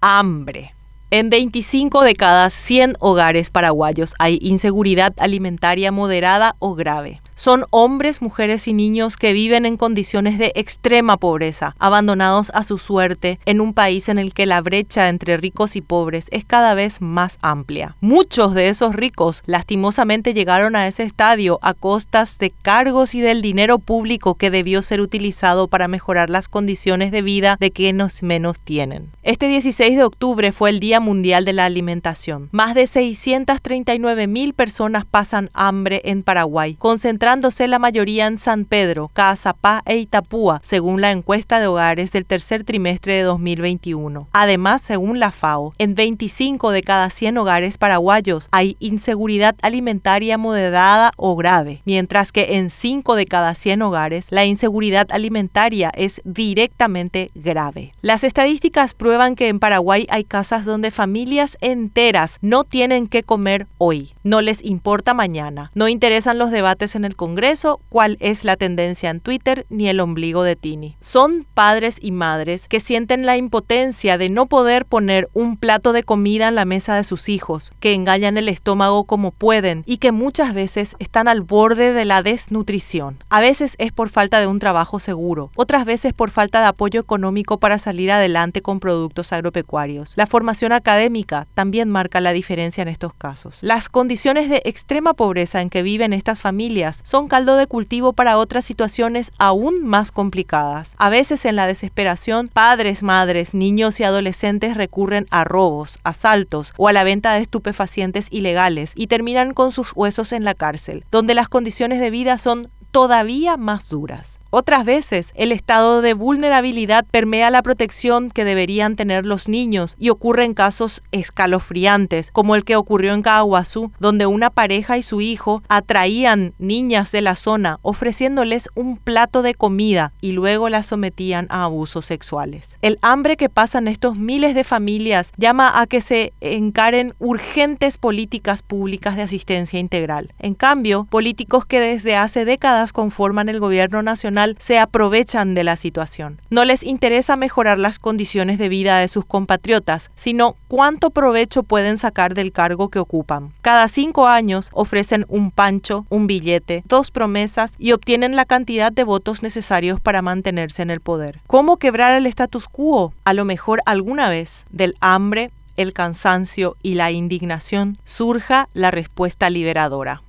Hambre. En 25 de cada 100 hogares paraguayos hay inseguridad alimentaria moderada o grave son hombres, mujeres y niños que viven en condiciones de extrema pobreza, abandonados a su suerte en un país en el que la brecha entre ricos y pobres es cada vez más amplia. Muchos de esos ricos lastimosamente llegaron a ese estadio a costas de cargos y del dinero público que debió ser utilizado para mejorar las condiciones de vida de quienes menos tienen. Este 16 de octubre fue el Día Mundial de la Alimentación. Más de 639 mil personas pasan hambre en Paraguay, concentradas la mayoría en San Pedro, Caazapá e Itapúa, según la encuesta de hogares del tercer trimestre de 2021. Además, según la FAO, en 25 de cada 100 hogares paraguayos hay inseguridad alimentaria moderada o grave, mientras que en 5 de cada 100 hogares la inseguridad alimentaria es directamente grave. Las estadísticas prueban que en Paraguay hay casas donde familias enteras no tienen que comer hoy, no les importa mañana, no interesan los debates en el Congreso, cuál es la tendencia en Twitter, ni el ombligo de Tini. Son padres y madres que sienten la impotencia de no poder poner un plato de comida en la mesa de sus hijos, que engañan el estómago como pueden y que muchas veces están al borde de la desnutrición. A veces es por falta de un trabajo seguro, otras veces por falta de apoyo económico para salir adelante con productos agropecuarios. La formación académica también marca la diferencia en estos casos. Las condiciones de extrema pobreza en que viven estas familias son caldo de cultivo para otras situaciones aún más complicadas. A veces en la desesperación, padres, madres, niños y adolescentes recurren a robos, asaltos o a la venta de estupefacientes ilegales y terminan con sus huesos en la cárcel, donde las condiciones de vida son todavía más duras. Otras veces, el estado de vulnerabilidad permea la protección que deberían tener los niños y ocurren casos escalofriantes, como el que ocurrió en Caguazú, donde una pareja y su hijo atraían niñas de la zona ofreciéndoles un plato de comida y luego las sometían a abusos sexuales. El hambre que pasan estos miles de familias llama a que se encaren urgentes políticas públicas de asistencia integral. En cambio, políticos que desde hace décadas conforman el gobierno nacional se aprovechan de la situación. No les interesa mejorar las condiciones de vida de sus compatriotas, sino cuánto provecho pueden sacar del cargo que ocupan. Cada cinco años ofrecen un pancho, un billete, dos promesas y obtienen la cantidad de votos necesarios para mantenerse en el poder. ¿Cómo quebrar el status quo? A lo mejor alguna vez del hambre, el cansancio y la indignación surja la respuesta liberadora.